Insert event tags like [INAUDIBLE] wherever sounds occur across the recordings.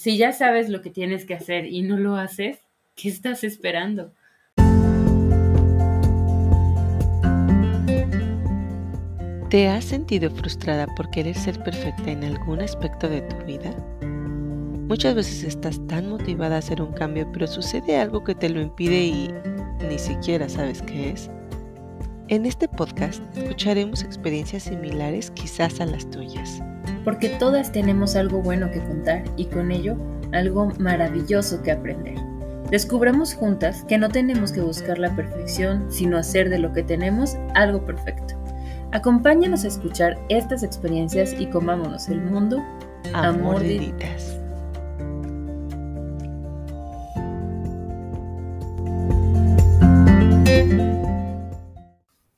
Si ya sabes lo que tienes que hacer y no lo haces, ¿qué estás esperando? ¿Te has sentido frustrada por querer ser perfecta en algún aspecto de tu vida? Muchas veces estás tan motivada a hacer un cambio, pero sucede algo que te lo impide y ni siquiera sabes qué es. En este podcast escucharemos experiencias similares quizás a las tuyas. Porque todas tenemos algo bueno que contar y con ello algo maravilloso que aprender. Descubramos juntas que no tenemos que buscar la perfección, sino hacer de lo que tenemos algo perfecto. Acompáñanos a escuchar estas experiencias y comámonos el mundo a, mordiditas.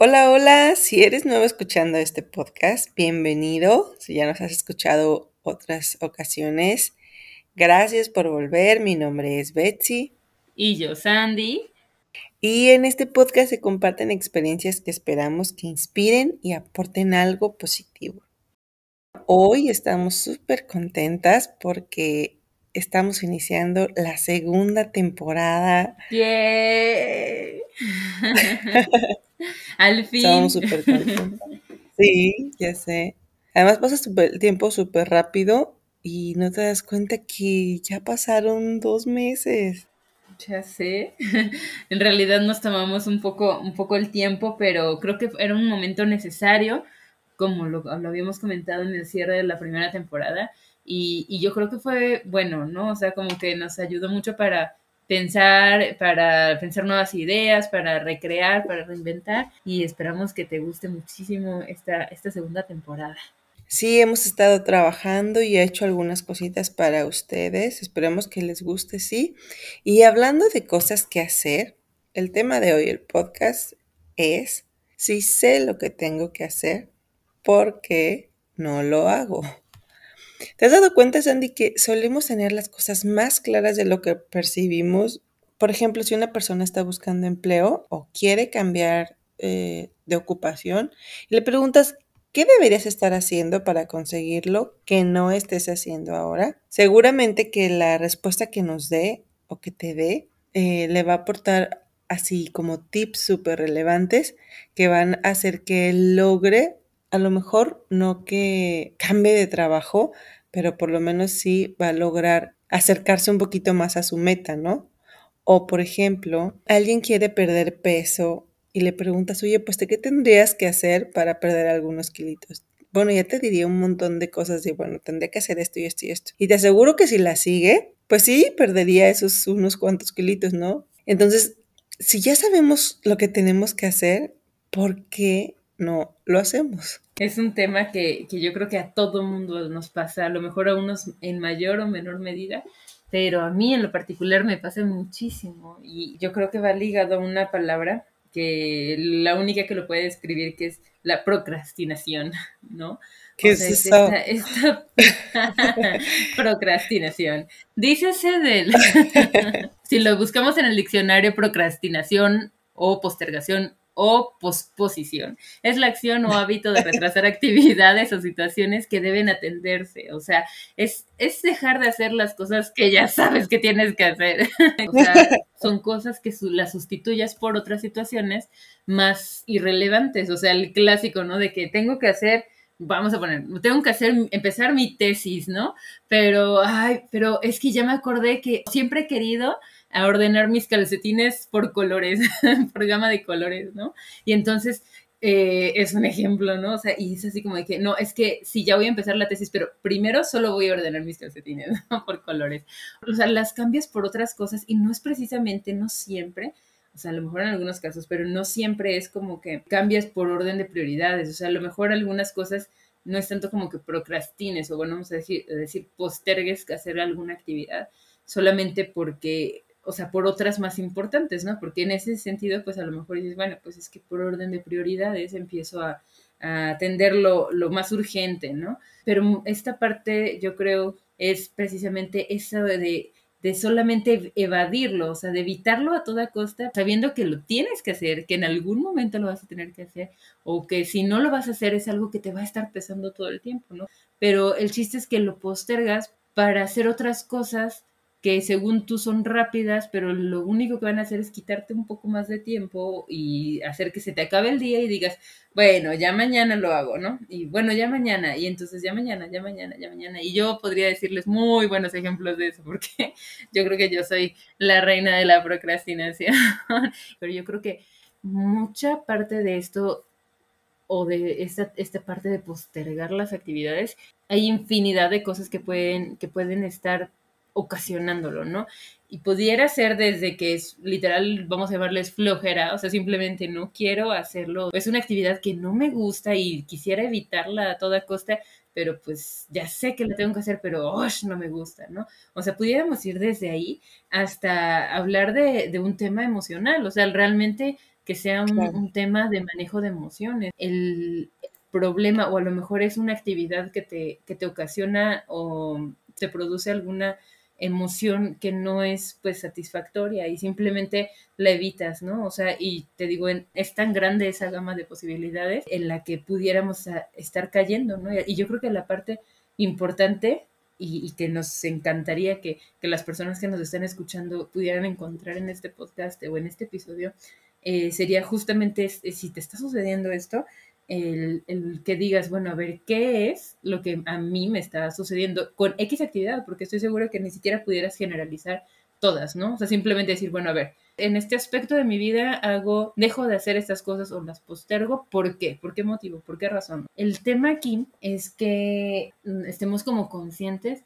Hola, hola, si eres nuevo escuchando este podcast, bienvenido. Si ya nos has escuchado otras ocasiones, gracias por volver. Mi nombre es Betsy. Y yo, Sandy. Y en este podcast se comparten experiencias que esperamos que inspiren y aporten algo positivo. Hoy estamos súper contentas porque estamos iniciando la segunda temporada. ¡Yay! [LAUGHS] Al fin. Estamos súper. [LAUGHS] Sí, ya sé. Además pasa el tiempo súper rápido y no te das cuenta que ya pasaron dos meses. Ya sé. [LAUGHS] en realidad nos tomamos un poco, un poco el tiempo, pero creo que era un momento necesario, como lo, lo habíamos comentado en el cierre de la primera temporada. Y, y, yo creo que fue bueno, ¿no? O sea, como que nos ayudó mucho para pensar, para pensar nuevas ideas, para recrear, para reinventar y esperamos que te guste muchísimo esta, esta segunda temporada. Sí, hemos estado trabajando y he hecho algunas cositas para ustedes. Esperemos que les guste, sí. Y hablando de cosas que hacer, el tema de hoy, el podcast, es si sé lo que tengo que hacer, ¿por qué no lo hago? ¿Te has dado cuenta, Sandy, que solemos tener las cosas más claras de lo que percibimos? Por ejemplo, si una persona está buscando empleo o quiere cambiar eh, de ocupación y le preguntas, ¿qué deberías estar haciendo para conseguirlo que no estés haciendo ahora? Seguramente que la respuesta que nos dé o que te dé eh, le va a aportar así como tips súper relevantes que van a hacer que logre a lo mejor no que [LAUGHS] cambie de trabajo, pero por lo menos sí va a lograr acercarse un poquito más a su meta, ¿no? O por ejemplo, alguien quiere perder peso y le preguntas, oye, pues ¿qué tendrías que hacer para perder algunos kilitos? Bueno, ya te diría un montón de cosas de, bueno, tendría que hacer esto y esto y esto. Y te aseguro que si la sigue, pues sí, perdería esos unos cuantos kilitos, ¿no? Entonces, si ya sabemos lo que tenemos que hacer, ¿por qué no lo hacemos? Es un tema que, que yo creo que a todo mundo nos pasa, a lo mejor a unos en mayor o menor medida, pero a mí en lo particular me pasa muchísimo y yo creo que va ligado a una palabra que la única que lo puede describir que es la procrastinación, ¿no? ¿Qué es eso? Esta, [LAUGHS] procrastinación. Dícese del... [LAUGHS] si lo buscamos en el diccionario, procrastinación o postergación o posposición. Es la acción o hábito de retrasar [LAUGHS] actividades o situaciones que deben atenderse. O sea, es, es dejar de hacer las cosas que ya sabes que tienes que hacer. [LAUGHS] o sea, son cosas que las sustituyas por otras situaciones más irrelevantes. O sea, el clásico, ¿no? De que tengo que hacer vamos a poner, tengo que hacer, empezar mi tesis, ¿no? Pero, ay, pero es que ya me acordé que siempre he querido a ordenar mis calcetines por colores, [LAUGHS] por gama de colores, ¿no? Y entonces eh, es un ejemplo, ¿no? O sea, y es así como de que, no, es que sí, ya voy a empezar la tesis, pero primero solo voy a ordenar mis calcetines. [LAUGHS] Por colores. O sea, las cambias por otras cosas y no es precisamente, no siempre, o sea, a lo mejor en algunos casos, pero no siempre es como que cambias por orden de prioridades. O sea, a lo mejor algunas cosas no es tanto como que procrastines o bueno, vamos a decir, decir postergues que hacer alguna actividad solamente porque o sea, por otras más importantes, ¿no? Porque en ese sentido, pues a lo mejor dices, bueno, pues es que por orden de prioridades empiezo a, atender lo, más urgente, ¿no? Pero esta parte yo creo es precisamente eso de, de solamente evadirlo, o sea, de evitarlo a toda costa, sabiendo que lo tienes que hacer, que en algún momento lo vas a tener que hacer, o que si no lo vas a hacer es algo que te va a estar pesando todo el tiempo, ¿no? Pero el chiste es que lo postergas para hacer otras cosas que según tú son rápidas, pero lo único que van a hacer es quitarte un poco más de tiempo y hacer que se te acabe el día y digas, bueno, ya mañana lo hago, ¿no? Y bueno, ya mañana, y entonces ya mañana, ya mañana, ya mañana. Y yo podría decirles muy buenos ejemplos de eso, [LAUGHS] porque yo creo que yo soy la reina de la procrastinación, [LAUGHS] pero yo creo que mucha parte de esto o de esta, esta parte de postergar las actividades, hay infinidad de cosas que pueden, que pueden estar ocasionándolo, ¿no? Y pudiera ser desde que es literal, vamos a llamarles flojera, o sea, simplemente no quiero hacerlo. Es una actividad que no me gusta y quisiera evitarla a toda costa, pero pues ya sé que la tengo que hacer, pero no me gusta, ¿no? O sea, pudiéramos ir desde ahí hasta hablar de, de un tema emocional, o sea, realmente que sea un, un, tema de manejo de emociones. El problema, o a lo mejor es una actividad que te, que te ocasiona o te produce alguna emoción que no es pues satisfactoria y simplemente la evitas, ¿no? O sea, y te digo, es tan grande esa gama de posibilidades en la que pudiéramos estar cayendo, ¿no? Y yo creo que la parte importante y, que nos encantaría que, que, las personas que nos están escuchando pudieran encontrar en este podcast o en este episodio eh, sería justamente si te está sucediendo esto, el, el, que digas, bueno, a ver, ¿qué es lo que a mí me está sucediendo con X actividad? Porque estoy seguro que ni siquiera pudieras generalizar todas, ¿no? O sea, simplemente decir, bueno, a ver, en este aspecto de mi vida hago, dejo de hacer estas cosas o las postergo, ¿por qué? ¿Por qué motivo? ¿Por qué razón? El tema aquí es que mm, estemos como conscientes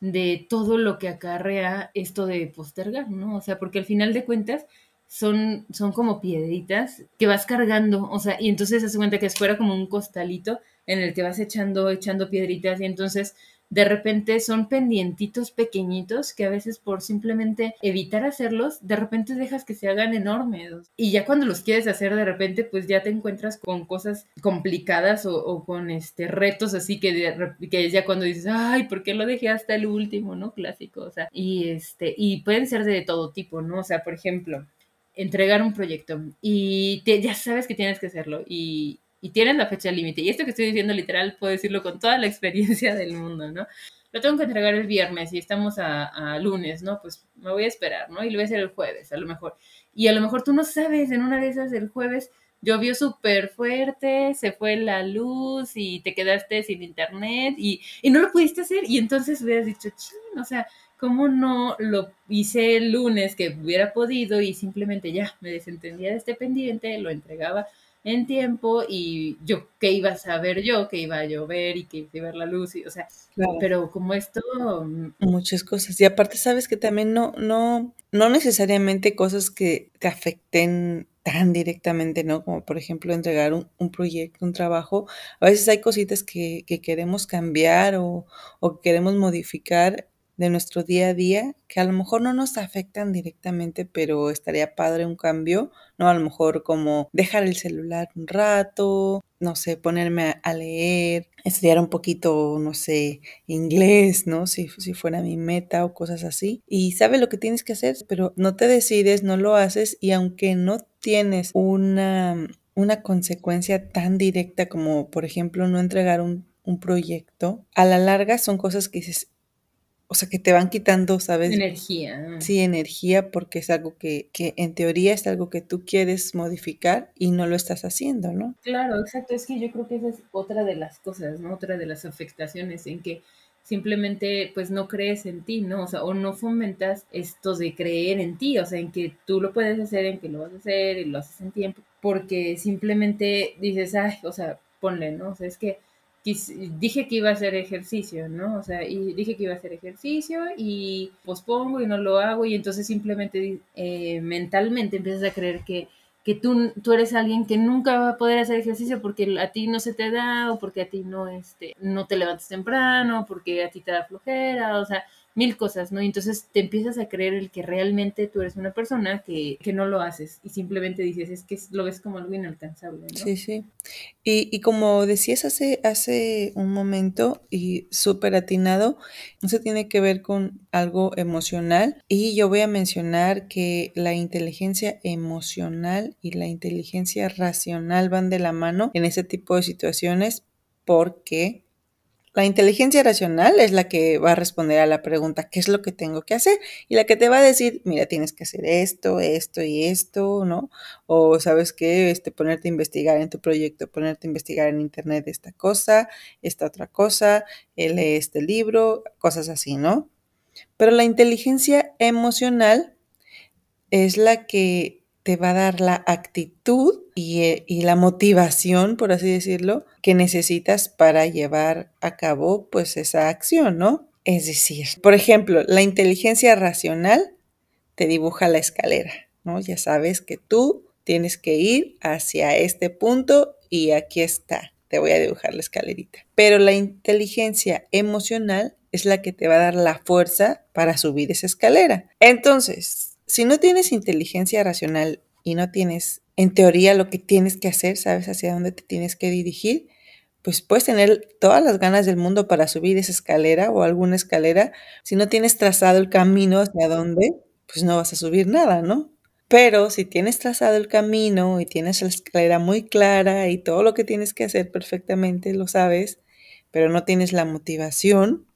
de todo lo que acarrea esto de postergar, ¿no? O sea, porque al final de cuentas, son, son como piedritas que vas cargando, o sea, y entonces se cuenta que es fuera como un costalito en el que vas echando, echando piedritas y entonces de repente son pendientitos pequeñitos que a veces por simplemente evitar hacerlos, de repente dejas que se hagan enormes. Y ya cuando los quieres hacer de repente, pues ya te encuentras con cosas complicadas o, o con este retos así que, de, que ya cuando dices, ay, ¿por qué lo dejé hasta el último, no? Clásico, o sea, y este, y pueden ser de todo tipo, ¿no? O sea, por ejemplo, entregar un proyecto y ya sabes que tienes que hacerlo y, y tienes la fecha límite. Y esto que estoy diciendo literal puedo decirlo con toda la experiencia del mundo, ¿no? Lo tengo que entregar el viernes y estamos a, a, lunes, ¿no? Pues me voy a esperar, ¿no? Y lo voy a hacer el jueves, a lo mejor. Y a lo mejor tú no sabes, en una de esas del jueves llovió súper fuerte, se fue la luz y te quedaste sin internet y, y no lo pudiste hacer. Y entonces hubieras dicho, ching, o sea, ¿cómo no lo hice el lunes que hubiera podido y simplemente ya me desentendía de este pendiente, lo entregaba en tiempo y yo qué iba a saber yo, que iba a llover y que iba a ver la luz y o sea, claro. pero como esto mm, muchas cosas y aparte sabes que también no no no necesariamente cosas que te afecten tan directamente, ¿no? Como por ejemplo entregar un, un proyecto, un trabajo. A veces hay cositas que, que queremos cambiar o, o que queremos modificar de nuestro día a día que a lo mejor no nos afectan directamente, pero estaría padre un cambio, ¿no? A lo mejor como dejar el celular un rato, no sé, ponerme a, leer, estudiar un poquito, no sé, inglés, ¿no? Si, si fuera mi meta o cosas así. Y sabes lo que tienes que hacer, pero no te decides, no lo haces y aunque no tienes una, una consecuencia tan directa como, por ejemplo, no entregar un, un proyecto, a la larga son cosas que dices, o sea, que te van quitando, ¿sabes? Energía. Sí, energía, porque es algo que, que en teoría es algo que tú quieres modificar y no lo estás haciendo, ¿no? Claro, exacto. Es que yo creo que esa es otra de las cosas, ¿no? Otra de las afectaciones en que simplemente pues no crees en ti, ¿no? O sea, o no fomentas esto de creer en ti, o sea, en que tú lo puedes hacer, en que lo vas a hacer y lo haces en tiempo, porque simplemente dices, ay, o sea, ponle, ¿no? O sea, es que dije que iba a hacer ejercicio, ¿no? O sea, y dije que iba a hacer ejercicio y pospongo y no lo hago y entonces simplemente eh, mentalmente empiezas a creer que, que tú, tú eres alguien que nunca va a poder hacer ejercicio porque a ti no se te da o porque a ti no, este, no te levantas temprano, porque a ti te da flojera, o sea, mil cosas, ¿no? Y entonces te empiezas a creer el que realmente tú eres una persona que, que no lo haces y simplemente dices, es que lo ves como algo inalcanzable, ¿no? Sí, sí. Y, y como decías hace, hace un momento y súper atinado, eso tiene que ver con algo emocional y yo voy a mencionar que la inteligencia emocional y la inteligencia racional van de la mano en ese tipo de situaciones porque La inteligencia racional es la que va a responder a la pregunta, ¿qué es lo que tengo que hacer? Y la que te va a decir, mira, tienes que hacer esto, esto y esto, ¿no? O sabes qué, este, ponerte a investigar en tu proyecto, ponerte a investigar en internet esta cosa, esta otra cosa, lee este libro, cosas así, ¿no? Pero la inteligencia emocional es la que te va a dar la actitud y, y, la motivación, por así decirlo, que necesitas para llevar a cabo pues esa acción, ¿no? Es decir, por ejemplo, la inteligencia racional te dibuja la escalera, ¿no? Ya sabes que tú tienes que ir hacia este punto y aquí está, te voy a dibujar la escalerita. Pero la inteligencia emocional es la que te va a dar la fuerza para subir esa escalera. Entonces, si no tienes inteligencia racional y no tienes en teoría lo que tienes que hacer, sabes hacia dónde te tienes que dirigir, pues puedes tener todas las ganas del mundo para subir esa escalera o alguna escalera. Si no tienes trazado el camino hacia dónde, pues no vas a subir nada, ¿no? Pero si tienes trazado el camino y tienes la escalera muy clara y todo lo que tienes que hacer perfectamente lo sabes, pero no tienes la motivación,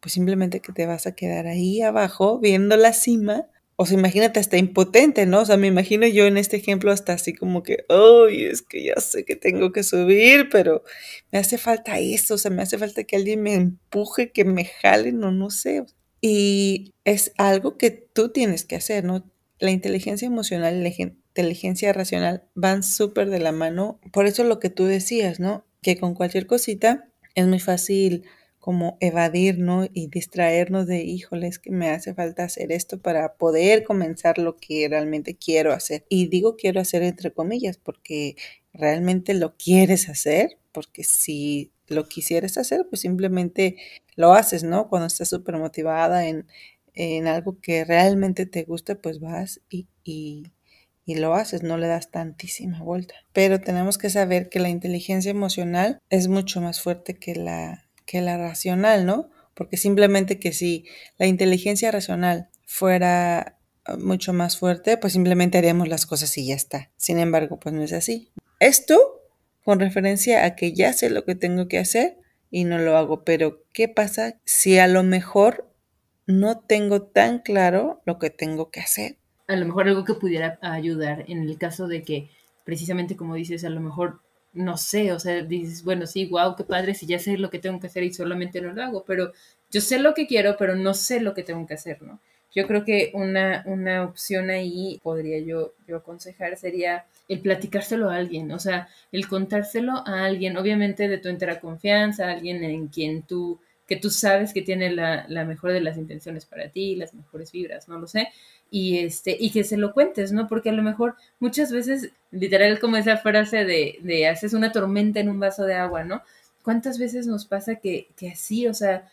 pues simplemente que te vas a quedar ahí abajo viendo la cima o sea, imagínate hasta impotente, ¿no? O sea, me imagino yo en este ejemplo hasta así como que, ¡ay! es que ya sé que tengo que subir, pero me hace falta eso, o sea, me hace falta que alguien me empuje, que me jale, no, no sé. Y es algo que tú tienes que hacer, ¿no? La inteligencia emocional y la inteligencia racional van súper de la mano. Por eso lo que tú decías, ¿no? Que con cualquier cosita es muy fácil como evadirnos y distraernos de, híjoles, que me hace falta hacer esto para poder comenzar lo que realmente quiero hacer. Y digo quiero hacer entre comillas porque realmente lo quieres hacer, porque si lo quisieras hacer, pues simplemente lo haces, ¿no? Cuando estás súper motivada en, en, algo que realmente te gusta, pues vas y, y, y lo haces, no le das tantísima vuelta. Pero tenemos que saber que la inteligencia emocional es mucho más fuerte que la que la racional, ¿no? Porque simplemente que si la inteligencia racional fuera ah, mucho más fuerte, pues simplemente haríamos las cosas y ya está. Sin embargo, pues no es así. Esto con referencia a que ya sé lo que tengo que hacer y no lo hago, pero ¿qué pasa si a lo mejor no tengo tan claro lo que tengo que hacer? A lo mejor algo que pudiera ayudar en el caso de que precisamente como dices, a lo mejor no sé, o sea, dices, bueno, sí, wow, qué padre, si ya sé lo que tengo que hacer y solamente no lo hago, pero yo sé lo que quiero, pero no sé lo que tengo que hacer, ¿no? Yo creo que una, una opción ahí, podría yo, yo aconsejar, sería el platicárselo a alguien, o sea, el contárselo a alguien, obviamente de tu entera confianza, alguien en quien tú, que tú sabes que tiene la, la mejor de las intenciones para ti, las mejores vibras, no lo sé, y este y que se lo cuentes, ¿no? Porque a lo mejor muchas veces, literal como esa frase de, de haces una tormenta en un vaso de agua, ¿no? ¿Cuántas veces nos pasa que, que así, o sea,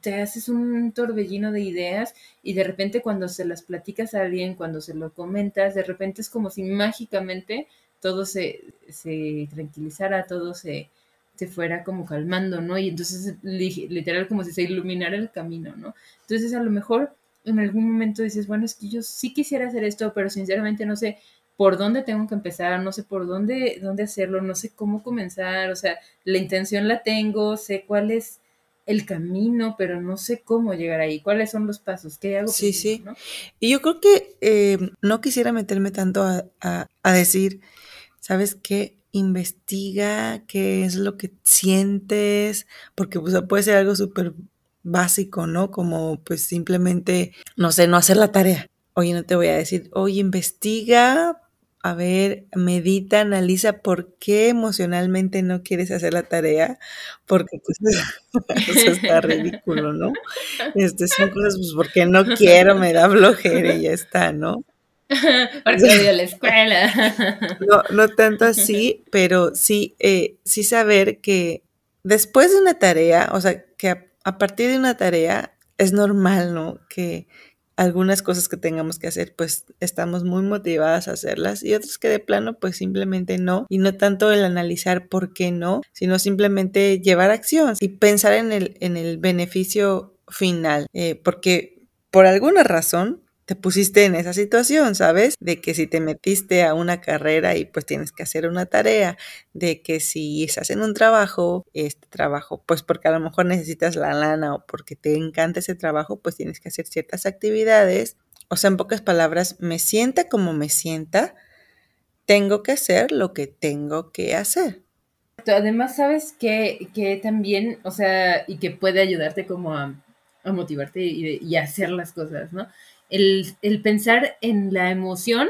te haces un torbellino de ideas y de repente cuando se las platicas a alguien, cuando se lo comentas, de repente es como si mágicamente todo se, se tranquilizara, todo se, se fuera como calmando, ¿no? Y entonces literal como si se iluminara el camino, ¿no? Entonces a lo mejor en algún momento dices, bueno, es que yo sí quisiera hacer esto, pero sinceramente no sé por dónde tengo que empezar, no sé por dónde, dónde hacerlo, no sé cómo comenzar, o sea, la intención la tengo, sé cuál es el camino, pero no sé cómo llegar ahí, cuáles son los pasos, qué hago. Sí, sí. Y yo creo que eh, no quisiera meterme tanto a, a decir, ¿sabes qué? Investiga qué es lo que sientes, porque pues, puede ser algo súper básico, ¿no? Como pues simplemente, no sé, no hacer la tarea. Oye, no te voy a decir, oye, investiga, a ver, medita, analiza por qué emocionalmente no quieres hacer la tarea, porque pues [LAUGHS] eso está ridículo, ¿no? Este, son cosas, pues porque no quiero, me da flojera y ya está, ¿no? [LAUGHS] Porque odio la escuela. No, no tanto así, pero sí, eh, sí saber que después de una tarea, o sea, que a partir de una tarea es normal, ¿no? Que algunas cosas que tengamos que hacer, pues estamos muy motivadas a hacerlas y otras que de plano, pues simplemente no. Y no tanto el analizar por qué no, sino simplemente llevar acción y pensar en el, en el beneficio final. Eh, porque por alguna razón, te pusiste en esa situación, ¿sabes? De que si te metiste a una carrera y pues tienes que hacer una tarea, de que si estás en un trabajo, este trabajo, pues porque a lo mejor necesitas la lana o porque te encanta ese trabajo, pues tienes que hacer ciertas actividades. O sea, en pocas palabras, me sienta como me sienta, tengo que hacer lo que tengo que hacer. Además, sabes que, que también, o sea, y que puede ayudarte como a, a motivarte y, y, hacer las cosas, ¿no? El, el pensar en la emoción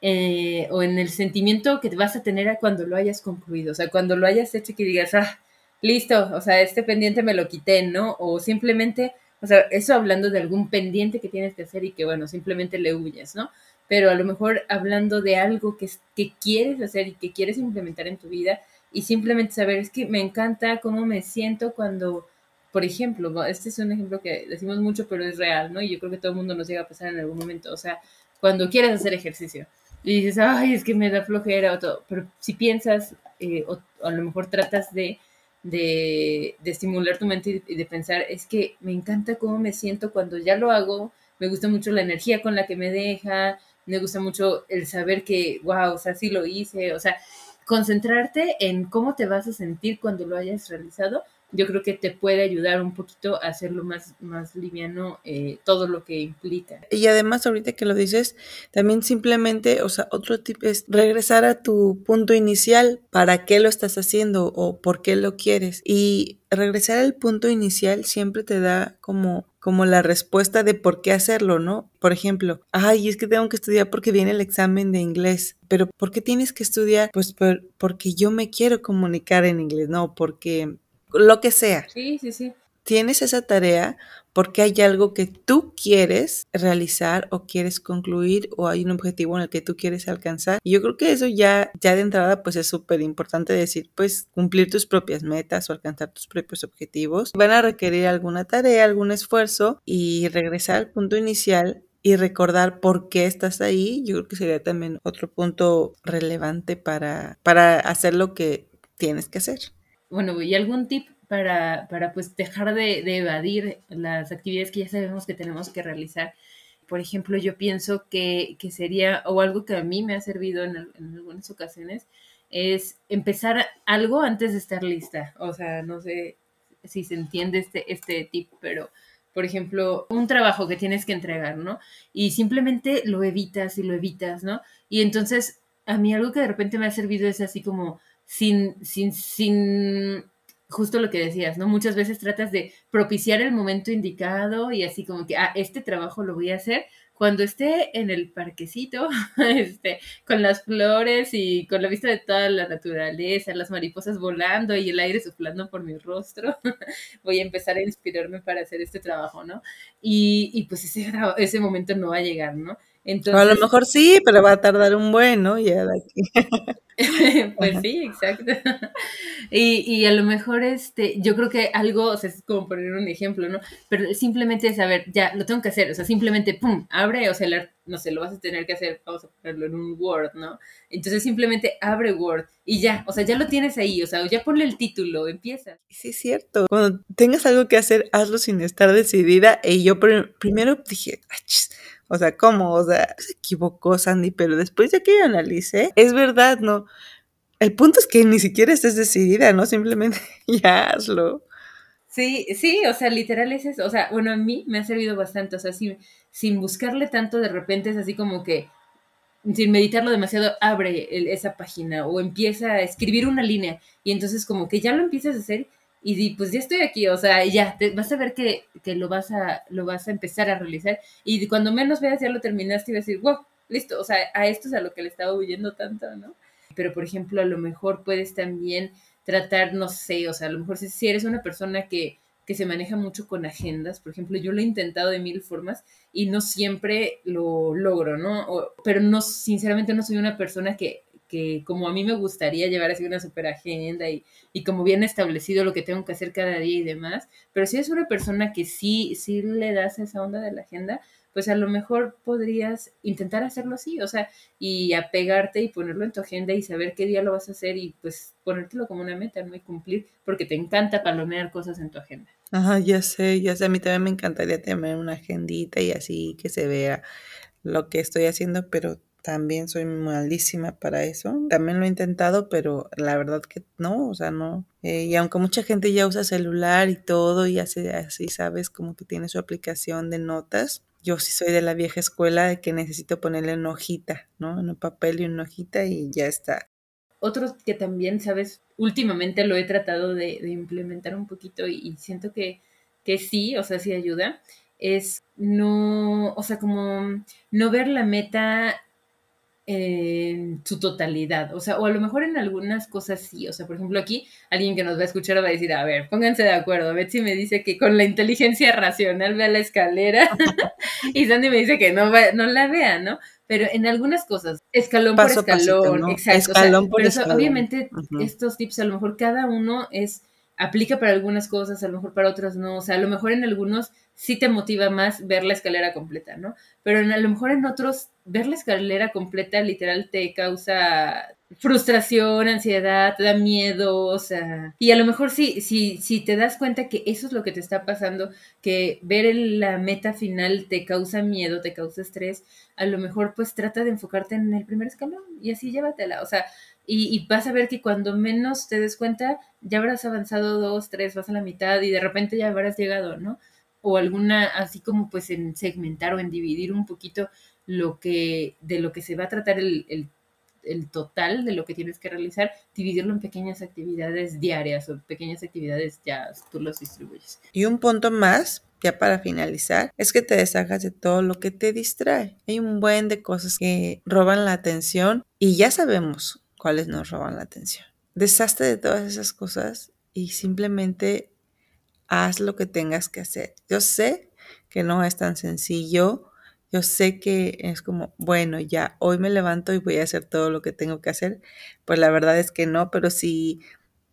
eh, o en el sentimiento que vas a tener cuando lo hayas concluido, o sea, cuando lo hayas hecho y que digas, ah, listo, o sea, este pendiente me lo quité, ¿no? O simplemente, o sea, eso hablando de algún pendiente que tienes que hacer y que, bueno, simplemente le huyes, ¿no? Pero a lo mejor hablando de algo que, que quieres hacer y que quieres implementar en tu vida, y simplemente saber, es que me encanta cómo me siento cuando, por ejemplo, este es un ejemplo que decimos mucho, pero es real, ¿no? Y yo creo que todo el mundo nos llega a pasar en algún momento, o sea, cuando quieres hacer ejercicio y dices, ay, es que me da flojera o todo, pero si piensas, eh, o, a lo mejor tratas de, de, de estimular tu mente y de pensar, es que me encanta cómo me siento cuando ya lo hago, me gusta mucho la energía con la que me deja, me gusta mucho el saber que, wow, o sea, sí lo hice, o sea, concentrarte en cómo te vas a sentir cuando lo hayas realizado, yo creo que te puede ayudar un poquito a hacerlo más, más liviano eh, todo lo que implica. Y además, ahorita que lo dices, también simplemente, o sea, otro tip es regresar a tu punto inicial, para qué lo estás haciendo o por qué lo quieres. Y regresar al punto inicial siempre te da como como la respuesta de por qué hacerlo, ¿no? Por ejemplo, ay, es que tengo que estudiar porque viene el examen de inglés, pero ¿por qué tienes que estudiar? Pues por, porque yo me quiero comunicar en inglés, no, porque lo que sea. Sí, sí, sí. Tienes esa tarea porque hay algo que tú quieres realizar o quieres concluir o hay un objetivo en el que tú quieres alcanzar. Y yo creo que eso ya, ya de entrada pues es súper importante decir, pues cumplir tus propias metas o alcanzar tus propios objetivos. Van a requerir alguna tarea, algún esfuerzo y regresar al punto inicial y recordar por qué estás ahí, yo creo que sería también otro punto relevante para, para hacer lo que tienes que hacer. Bueno, ¿y algún tip para, para pues dejar de, de, evadir las actividades que ya sabemos que tenemos que realizar? Por ejemplo, yo pienso que, que sería, o algo que a mí me ha servido en, en, algunas ocasiones, es empezar algo antes de estar lista. O sea, no sé si se entiende este, este tip, pero por ejemplo, un trabajo que tienes que entregar, ¿no? Y simplemente lo evitas y lo evitas, ¿no? Y entonces, a mí algo que de repente me ha servido es así como, sin, sin, sin, justo lo que decías, ¿no? Muchas veces tratas de propiciar el momento indicado y así como que, ah, este trabajo lo voy a hacer cuando esté en el parquecito, [LAUGHS] este, con las flores y con la vista de toda la naturaleza, las mariposas volando y el aire soplando por mi rostro, [LAUGHS] voy a empezar a inspirarme para hacer este trabajo, ¿no? Y, y pues ese, ese momento no va a llegar, ¿no? Entonces, a lo mejor sí, pero va a tardar un buen, ¿no? Ya de aquí. [LAUGHS] pues sí, exacto. Y, y, a lo mejor este, yo creo que algo, o sea, es como poner un ejemplo, ¿no? Pero simplemente saber, ya, lo tengo que hacer, o sea, simplemente, pum, abre, o sea, no sé, lo vas a tener que hacer, vamos a ponerlo en un Word, ¿no? Entonces simplemente abre Word y ya, o sea, ya lo tienes ahí, o sea, ya ponle el título, empieza. Sí, es cierto. Cuando tengas algo que hacer, hazlo sin estar decidida. Y yo primero dije, Ay, o sea, ¿cómo? O sea, se equivocó Sandy, pero después de que yo analicé, es verdad, ¿no? El punto es que ni siquiera estés decidida, ¿no? Simplemente [LAUGHS] ya hazlo. Sí, sí, o sea, literal es eso. O sea, bueno, a mí me ha servido bastante. O sea, sin, sin buscarle tanto, de repente es así como que, sin meditarlo demasiado, abre esa página o empieza a escribir una línea. Y entonces como que ya lo empiezas a hacer y pues ya estoy aquí, o sea, ya, vas a ver que, que, lo, vas a, lo vas a empezar a realizar y cuando menos veas ya lo terminaste y vas a decir, wow, listo, o sea, a esto es a lo que le estaba huyendo tanto, ¿no? Pero, por ejemplo, a lo mejor puedes también tratar, no sé, o sea, a lo mejor si, si eres una persona que, que se maneja mucho con agendas, por ejemplo, yo lo he intentado de mil formas y no siempre lo logro, ¿no? O, pero no, sinceramente no soy una persona que que como a mí me gustaría llevar así una super agenda y, y, como bien establecido lo que tengo que hacer cada día y demás, pero si es una persona que sí, sí le das esa onda de la agenda, pues a lo mejor podrías intentar hacerlo así, o sea, y apegarte y ponerlo en tu agenda y saber qué día lo vas a hacer y pues ponértelo como una meta, ¿no? Y cumplir, porque te encanta palomear cosas en tu agenda. Ajá, ya sé, ya sé. A mí también me encantaría tener una agendita y así que se vea lo que estoy haciendo, pero también soy malísima para eso. También lo he intentado, pero la verdad que no, o sea, no. Eh, y aunque mucha gente ya usa celular y todo y hace así, sabes, como que tiene su aplicación de notas. Yo sí soy de la vieja escuela de que necesito ponerle una hojita, ¿no? En un papel y una hojita y ya está. Otro que también, sabes, últimamente lo he tratado de, implementar un poquito y, siento que, que sí, o sea, sí ayuda, es no, o sea, como no ver la meta en su totalidad, o sea, o a lo mejor en algunas cosas sí, o sea, por ejemplo aquí alguien que nos va a escuchar va a decir, a ver, pónganse de acuerdo, Betsy me dice que con la inteligencia racional vea la escalera [LAUGHS] y Sandy me dice que no, no la vea, ¿no? Pero en algunas cosas, escalón por escalón, exacto, escalón por escalón. obviamente estos tips a lo mejor cada uno es aplica para algunas cosas, a lo mejor para otras no, o sea, a lo mejor en algunos sí te motiva más ver la escalera completa, ¿no? Pero a lo mejor en otros, ver la escalera completa literal te causa frustración, ansiedad, te da miedo, o sea, y a lo mejor sí, si, si te das cuenta que eso es lo que te está pasando, que ver la meta final te causa miedo, te causa estrés, a lo mejor pues trata de enfocarte en el primer escalón y así llévatela, o sea, y, vas a ver que cuando menos te des cuenta, ya habrás avanzado dos, tres, vas a la mitad y de repente ya habrás llegado, ¿no? o alguna, así como pues en segmentar o en dividir un poquito lo que, de lo que se va a tratar el, el, el total de lo que tienes que realizar, dividirlo en pequeñas actividades diarias o pequeñas actividades ya tú los distribuyes. Y un punto más ya para finalizar, es que te deshagas de todo lo que te distrae. Hay un buen de cosas que roban la atención y ya sabemos cuáles nos roban la atención. Deshazte de todas esas cosas y simplemente haz lo que tengas que hacer. Yo sé que no es tan sencillo, yo sé que es como, bueno, ya, hoy me levanto y voy a hacer todo lo que tengo que hacer. Pues la verdad es que no, pero si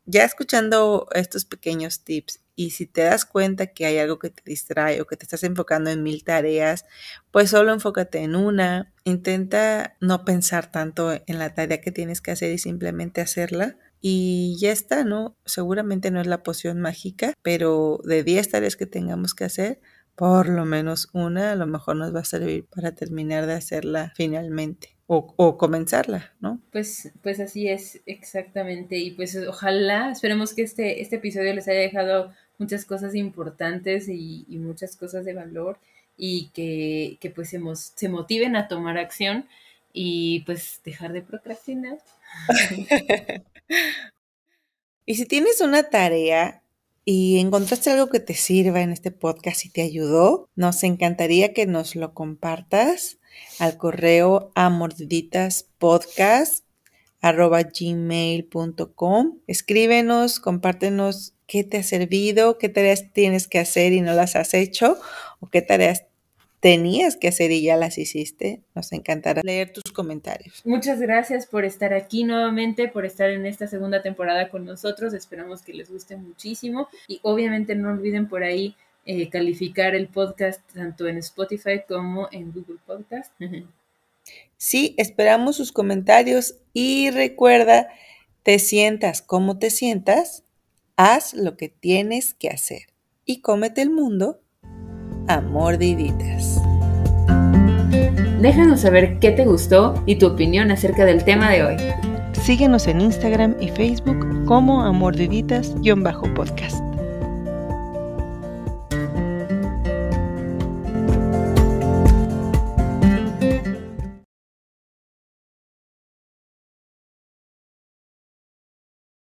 ya escuchando estos pequeños tips y si te das cuenta que hay algo que te distrae o que te estás enfocando en mil tareas, pues solo enfócate en una. Intenta no pensar tanto en la tarea que tienes que hacer y simplemente hacerla y ya está, ¿no? Seguramente no es la poción mágica, pero de 10 tareas que tengamos que hacer, por lo menos una a lo mejor nos va a servir para terminar de hacerla finalmente o, o, comenzarla, ¿no? Pues, pues así es, exactamente. Y pues ojalá, esperemos que este, este episodio les haya dejado muchas cosas importantes y, muchas cosas de valor y que, que pues se, motiven a tomar acción y pues dejar de procrastinar. [LAUGHS] y si tienes una tarea y encontraste algo que te sirva en este podcast y te ayudó, nos encantaría que nos lo compartas al correo amordiditaspodcast.gmail.com Escríbenos, compártenos qué te ha servido, qué tareas tienes que hacer y no las has hecho, o qué tareas tenías que hacer y ya las hiciste. Nos encantará leer tus comentarios. Muchas gracias por estar aquí nuevamente, por estar en esta segunda temporada con nosotros. Esperamos que les guste muchísimo y obviamente no olviden por ahí eh, calificar el podcast tanto en Spotify como en Google Podcast. [LAUGHS] Sí, esperamos sus comentarios y recuerda, te sientas como te sientas, haz lo que tienes que hacer y cómete el mundo a mordiditas. Déjanos saber qué te gustó y tu opinión acerca del tema de hoy. Síguenos en Instagram y Facebook como amordiditas-podcast.